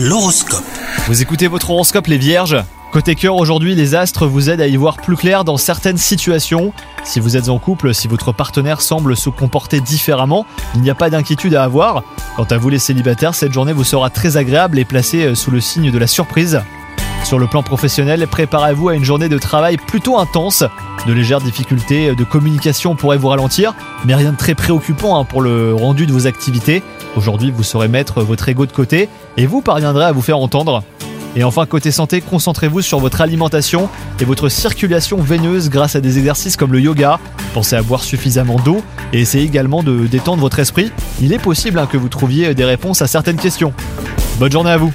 L'horoscope. Vous écoutez votre horoscope les vierges? Côté cœur aujourd'hui, les astres vous aident à y voir plus clair dans certaines situations. Si vous êtes en couple, si votre partenaire semble se comporter différemment, il n'y a pas d'inquiétude à avoir. Quant à vous les célibataires, cette journée vous sera très agréable et placée euh, sous le signe de la surprise. Sur le plan professionnel, préparez-vous à une journée de travail plutôt intense. De légères difficultés de communication pourraient vous ralentir, mais rien de très préoccupant hein, pour le rendu de vos activités. Aujourd'hui, vous saurez mettre votre ego de côté et vous parviendrez à vous faire entendre. Et enfin, côté santé, concentrez-vous sur votre alimentation et votre circulation veineuse grâce à des exercices comme le yoga. Pensez à boire suffisamment d'eau et essayez également de détendre votre esprit. Il est possible hein, que vous trouviez des réponses à certaines questions. Bonne journée à vous